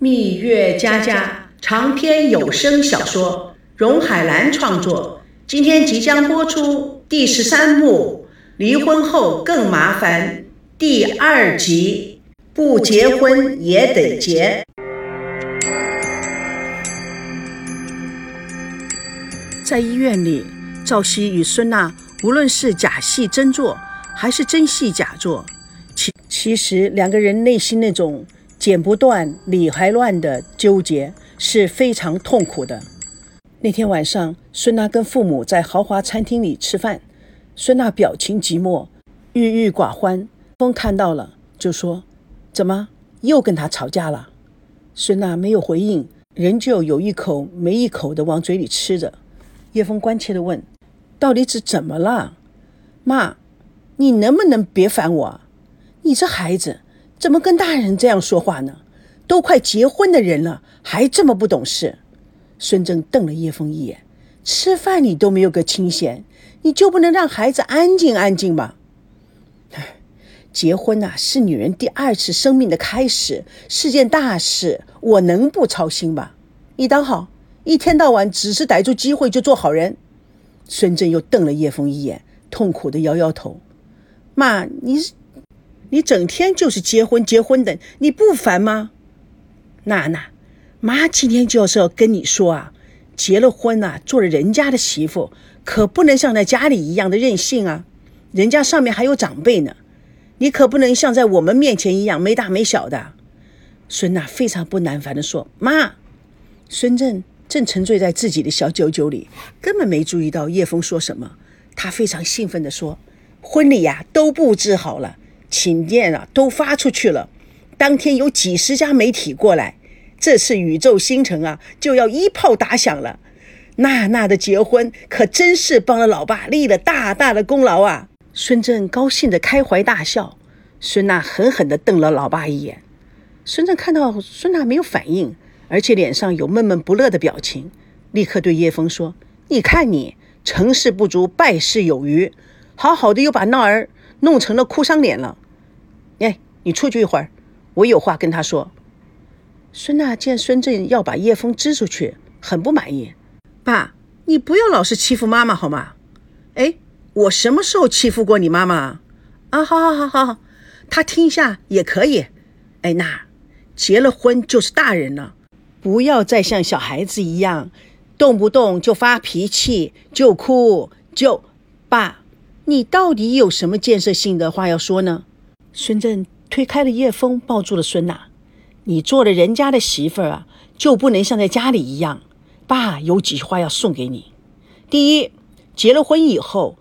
蜜月佳佳长篇有声小说，荣海兰创作。今天即将播出第十三幕《离婚后更麻烦》第二集，不结婚也得结。在医院里，赵熙与孙娜无论是假戏真做，还是真戏假做，其其实两个人内心那种。剪不断，理还乱的纠结是非常痛苦的。那天晚上，孙娜跟父母在豪华餐厅里吃饭，孙娜表情寂寞，郁郁寡欢。风看到了，就说：“怎么又跟他吵架了？”孙娜没有回应，仍旧有一口没一口的往嘴里吃着。叶枫关切地问：“到底是怎么了？妈，你能不能别烦我？你这孩子。”怎么跟大人这样说话呢？都快结婚的人了，还这么不懂事。孙正瞪了叶枫一眼：“吃饭你都没有个清闲，你就不能让孩子安静安静吗？”唉，结婚呐，是女人第二次生命的开始，是件大事，我能不操心吗？你当好，一天到晚只是逮住机会就做好人。孙正又瞪了叶枫一眼，痛苦的摇摇头：“妈，你是……”你整天就是结婚结婚的，你不烦吗？娜娜，妈今天就是要跟你说啊，结了婚呐，做了人家的媳妇，可不能像在家里一样的任性啊。人家上面还有长辈呢，你可不能像在我们面前一样没大没小的。孙娜非常不耐烦地说：“妈。”孙正正沉醉在自己的小九九里，根本没注意到叶枫说什么。他非常兴奋地说：“婚礼呀，都布置好了。”请柬啊，都发出去了。当天有几十家媒体过来，这次宇宙星辰啊就要一炮打响了。娜娜的结婚可真是帮了老爸立了大大的功劳啊！孙正高兴的开怀大笑。孙娜狠狠地瞪了老爸一眼。孙正看到孙娜没有反应，而且脸上有闷闷不乐的表情，立刻对叶枫说：“你看你成事不足败事有余，好好的又把闹儿。”弄成了哭丧脸了，哎，你出去一会儿，我有话跟他说。孙娜见孙正要把叶枫支出去，很不满意。爸，你不要老是欺负妈妈好吗？哎，我什么时候欺负过你妈妈？啊，好好好好，他听一下也可以。哎，那结了婚就是大人了，不要再像小孩子一样，动不动就发脾气，就哭，就爸。你到底有什么建设性的话要说呢？孙正推开了叶枫，抱住了孙娜。你做了人家的媳妇儿啊，就不能像在家里一样。爸有几句话要送给你：第一，结了婚以后，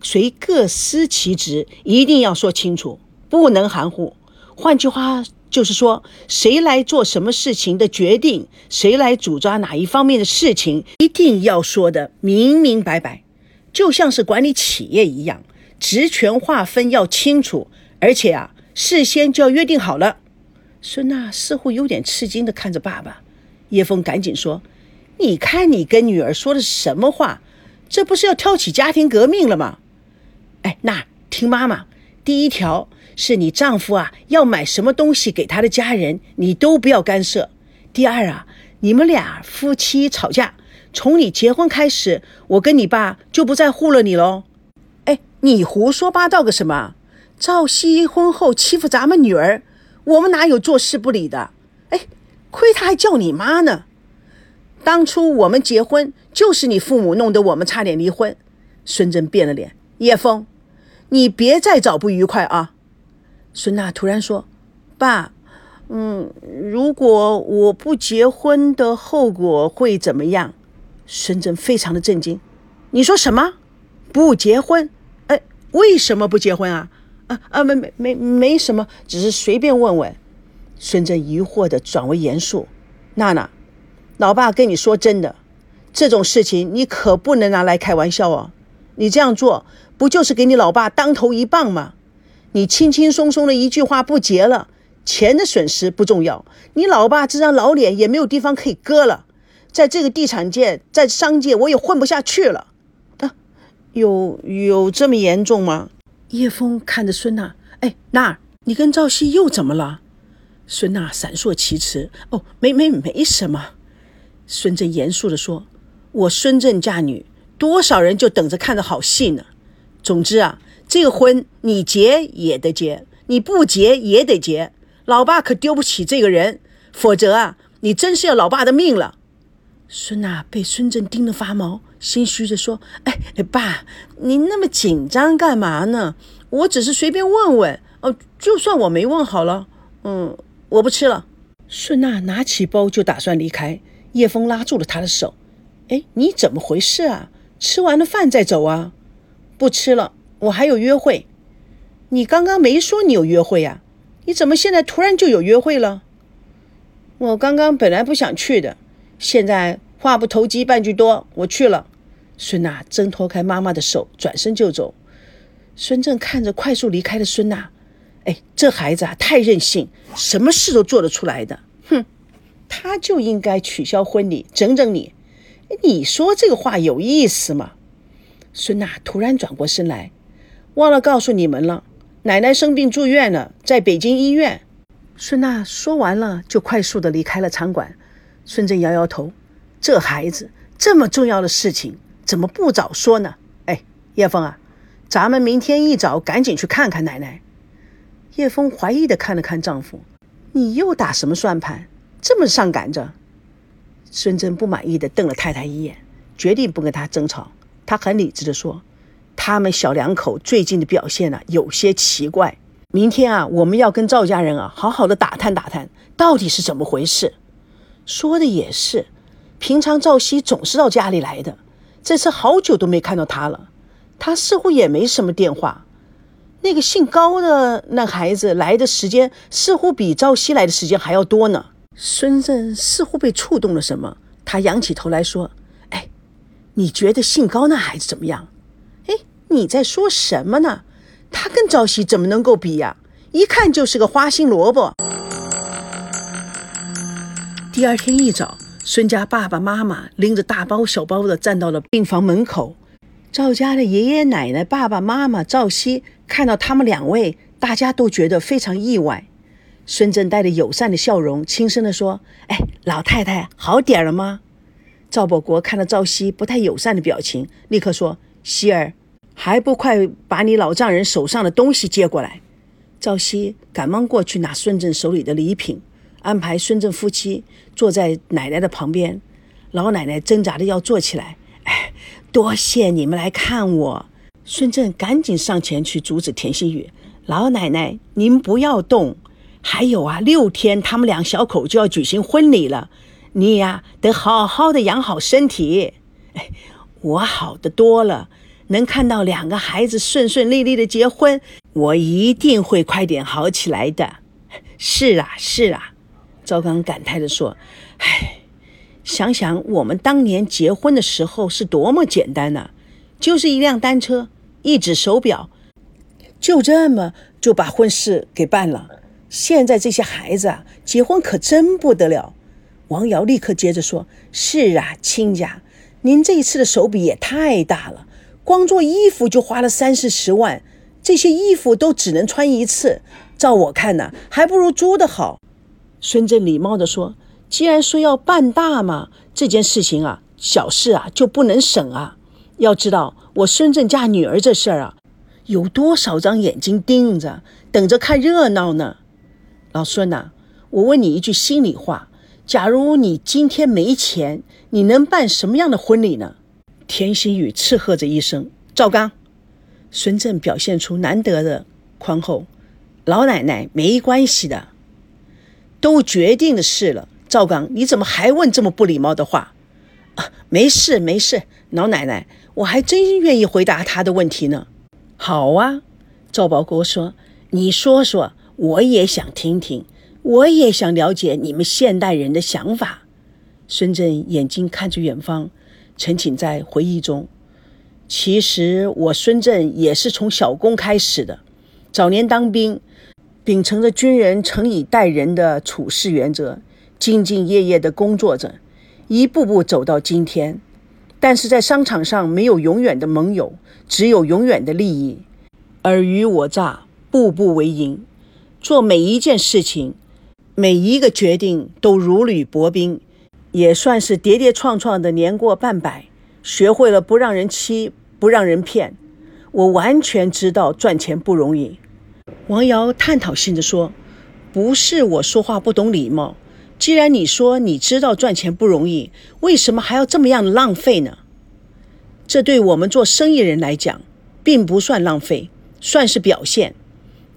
谁各司其职，一定要说清楚，不能含糊。换句话就是说，谁来做什么事情的决定，谁来主抓哪一方面的事情，一定要说的明明白白。就像是管理企业一样，职权划分要清楚，而且啊，事先就要约定好了。孙娜似乎有点吃惊的看着爸爸，叶枫赶紧说：“你看你跟女儿说的什么话？这不是要挑起家庭革命了吗？”哎，那听妈妈，第一条是你丈夫啊要买什么东西给他的家人，你都不要干涉。第二啊，你们俩夫妻吵架。从你结婚开始，我跟你爸就不再护了你喽。哎，你胡说八道个什么？赵熙婚后欺负咱们女儿，我们哪有坐视不理的？哎，亏他还叫你妈呢。当初我们结婚就是你父母弄得我们差点离婚。孙正变了脸，叶枫，你别再找不愉快啊。孙娜突然说：“爸，嗯，如果我不结婚的后果会怎么样？”孙正非常的震惊，你说什么？不结婚？哎，为什么不结婚啊？啊啊，没没没没什么，只是随便问问。孙正疑惑的转为严肃，娜娜，老爸跟你说真的，这种事情你可不能拿来开玩笑哦。你这样做不就是给你老爸当头一棒吗？你轻轻松松的一句话不结了，钱的损失不重要，你老爸这张老脸也没有地方可以搁了。在这个地产界，在商界，我也混不下去了。啊，有有这么严重吗？叶枫看着孙娜，哎，娜儿，你跟赵熙又怎么了？孙娜闪烁其词：“哦，没没没什么。”孙正严肃地说：“我孙正嫁女，多少人就等着看着好戏呢。总之啊，这个婚你结也得结，你不结也得结。老爸可丢不起这个人，否则啊，你真是要老爸的命了。”孙娜被孙正盯得发毛，心虚着说：“哎哎，爸，你那么紧张干嘛呢？我只是随便问问。哦，就算我没问好了，嗯，我不吃了。”孙娜拿起包就打算离开。叶枫拉住了她的手，哎，你怎么回事啊？吃完了饭再走啊？不吃了，我还有约会。你刚刚没说你有约会呀？你怎么现在突然就有约会了？我刚刚本来不想去的，现在话不投机半句多，我去了。孙娜挣脱开妈妈的手，转身就走。孙正看着快速离开的孙娜，哎，这孩子啊，太任性，什么事都做得出来的。哼他就应该取消婚礼，整整你。你说这个话有意思吗？孙娜突然转过身来，忘了告诉你们了，奶奶生病住院了，在北京医院。孙娜说完了，就快速的离开了场馆。孙正摇摇头，这孩子这么重要的事情，怎么不早说呢？哎，叶枫啊，咱们明天一早赶紧去看看奶奶。叶枫怀疑的看了看丈夫，你又打什么算盘？这么上赶着，孙真不满意的瞪了太太一眼，决定不跟他争吵。他很理智的说：“他们小两口最近的表现呢，有些奇怪。明天啊，我们要跟赵家人啊，好好的打探打探，到底是怎么回事。”说的也是，平常赵熙总是到家里来的，这次好久都没看到他了。他似乎也没什么电话。那个姓高的那孩子来的时间，似乎比赵熙来的时间还要多呢。孙正似乎被触动了什么，他仰起头来说：“哎，你觉得姓高那孩子怎么样？哎，你在说什么呢？他跟赵熙怎么能够比呀？一看就是个花心萝卜。”第二天一早，孙家爸爸妈妈拎着大包小包的站到了病房门口。赵家的爷爷奶奶、爸爸妈妈、赵熙看到他们两位，大家都觉得非常意外。孙正带着友善的笑容，轻声地说：“哎，老太太好点了吗？”赵保国看到赵熙不太友善的表情，立刻说：“希儿，还不快把你老丈人手上的东西接过来！”赵熙赶忙过去拿孙正手里的礼品，安排孙正夫妻坐在奶奶的旁边。老奶奶挣扎着要坐起来，“哎，多谢你们来看我。”孙正赶紧上前去阻止田心雨：“老奶奶，您不要动。”还有啊，六天他们两小口就要举行婚礼了，你呀得好好的养好身体。哎，我好的多了，能看到两个孩子顺顺利利的结婚，我一定会快点好起来的。是啊，是啊，赵刚感叹地说：“唉，想想我们当年结婚的时候是多么简单呐，就是一辆单车，一只手表，就这么就把婚事给办了。”现在这些孩子啊，结婚可真不得了。王瑶立刻接着说：“是啊，亲家，您这一次的手笔也太大了，光做衣服就花了三四十万，这些衣服都只能穿一次。照我看呢，还不如租的好。”孙正礼貌地说：“既然说要办大嘛，这件事情啊，小事啊就不能省啊。要知道，我孙正嫁女儿这事儿啊，有多少张眼睛盯着，等着看热闹呢？”老孙呐，我问你一句心里话：假如你今天没钱，你能办什么样的婚礼呢？田心雨斥喝着一声：“赵刚！”孙正表现出难得的宽厚：“老奶奶没关系的，都决定的事了。赵刚，你怎么还问这么不礼貌的话？啊，没事没事，老奶奶，我还真愿意回答他的问题呢。好啊，赵保国说：“你说说。”我也想听听，我也想了解你们现代人的想法。孙正眼睛看着远方，沉浸在回忆中。其实我孙正也是从小工开始的，早年当兵，秉承着军人诚以待人的处事原则，兢兢业业地工作着，一步步走到今天。但是在商场上没有永远的盟友，只有永远的利益，尔虞我诈，步步为营。做每一件事情，每一个决定都如履薄冰，也算是跌跌撞撞的年过半百，学会了不让人欺，不让人骗。我完全知道赚钱不容易。王瑶探讨性的说：“不是我说话不懂礼貌。既然你说你知道赚钱不容易，为什么还要这么样的浪费呢？这对我们做生意人来讲，并不算浪费，算是表现。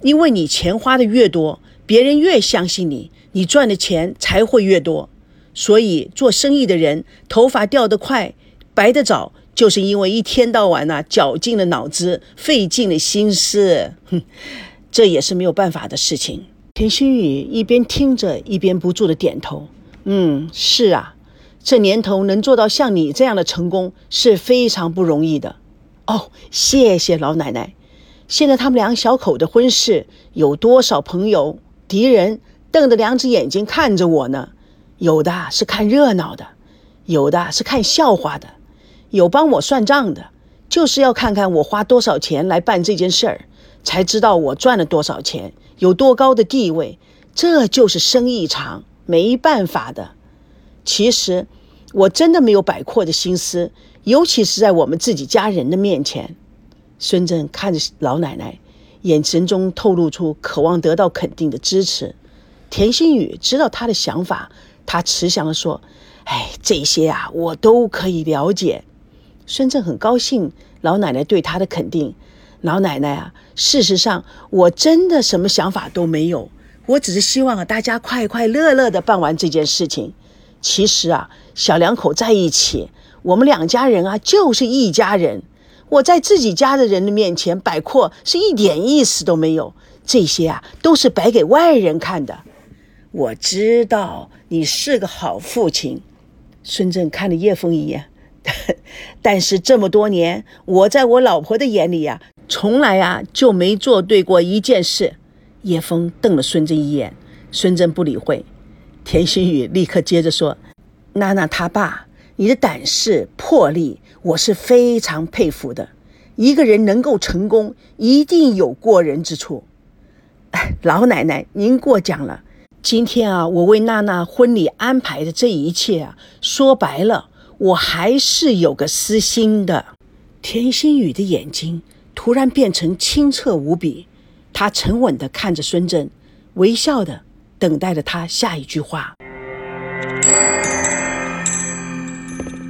因为你钱花的越多，别人越相信你，你赚的钱才会越多。所以做生意的人头发掉得快，白得早。”就是因为一天到晚呐，绞尽了脑汁，费尽了心思，哼，这也是没有办法的事情。田心雨一边听着，一边不住的点头。嗯，是啊，这年头能做到像你这样的成功是非常不容易的。哦，谢谢老奶奶。现在他们两小口的婚事，有多少朋友、敌人瞪着两只眼睛看着我呢？有的是看热闹的，有的是看笑话的。有帮我算账的，就是要看看我花多少钱来办这件事儿，才知道我赚了多少钱，有多高的地位。这就是生意场，没办法的。其实我真的没有摆阔的心思，尤其是在我们自己家人的面前。孙正看着老奶奶，眼神中透露出渴望得到肯定的支持。田心雨知道他的想法，他慈祥地说：“哎，这些啊，我都可以了解。”孙正很高兴老奶奶对他的肯定。老奶奶啊，事实上我真的什么想法都没有，我只是希望啊大家快快乐乐的办完这件事情。其实啊，小两口在一起，我们两家人啊就是一家人。我在自己家的人的面前摆阔是一点意思都没有，这些啊都是摆给外人看的。我知道你是个好父亲。孙正看了叶枫一眼。但是这么多年，我在我老婆的眼里呀，从来啊就没做对过一件事。叶枫瞪了孙正一眼，孙正不理会。田心雨立刻接着说：“娜娜他爸，你的胆识魄力，我是非常佩服的。一个人能够成功，一定有过人之处。哎，老奶奶您过奖了。今天啊，我为娜娜婚礼安排的这一切啊，说白了。”我还是有个私心的。田心雨的眼睛突然变成清澈无比，他沉稳地看着孙正，微笑的等待着他下一句话。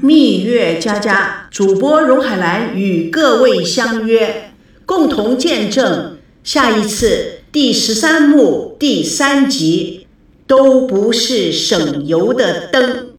蜜月佳佳主播荣海兰与各位相约，共同见证下一次第十三幕第三集，都不是省油的灯。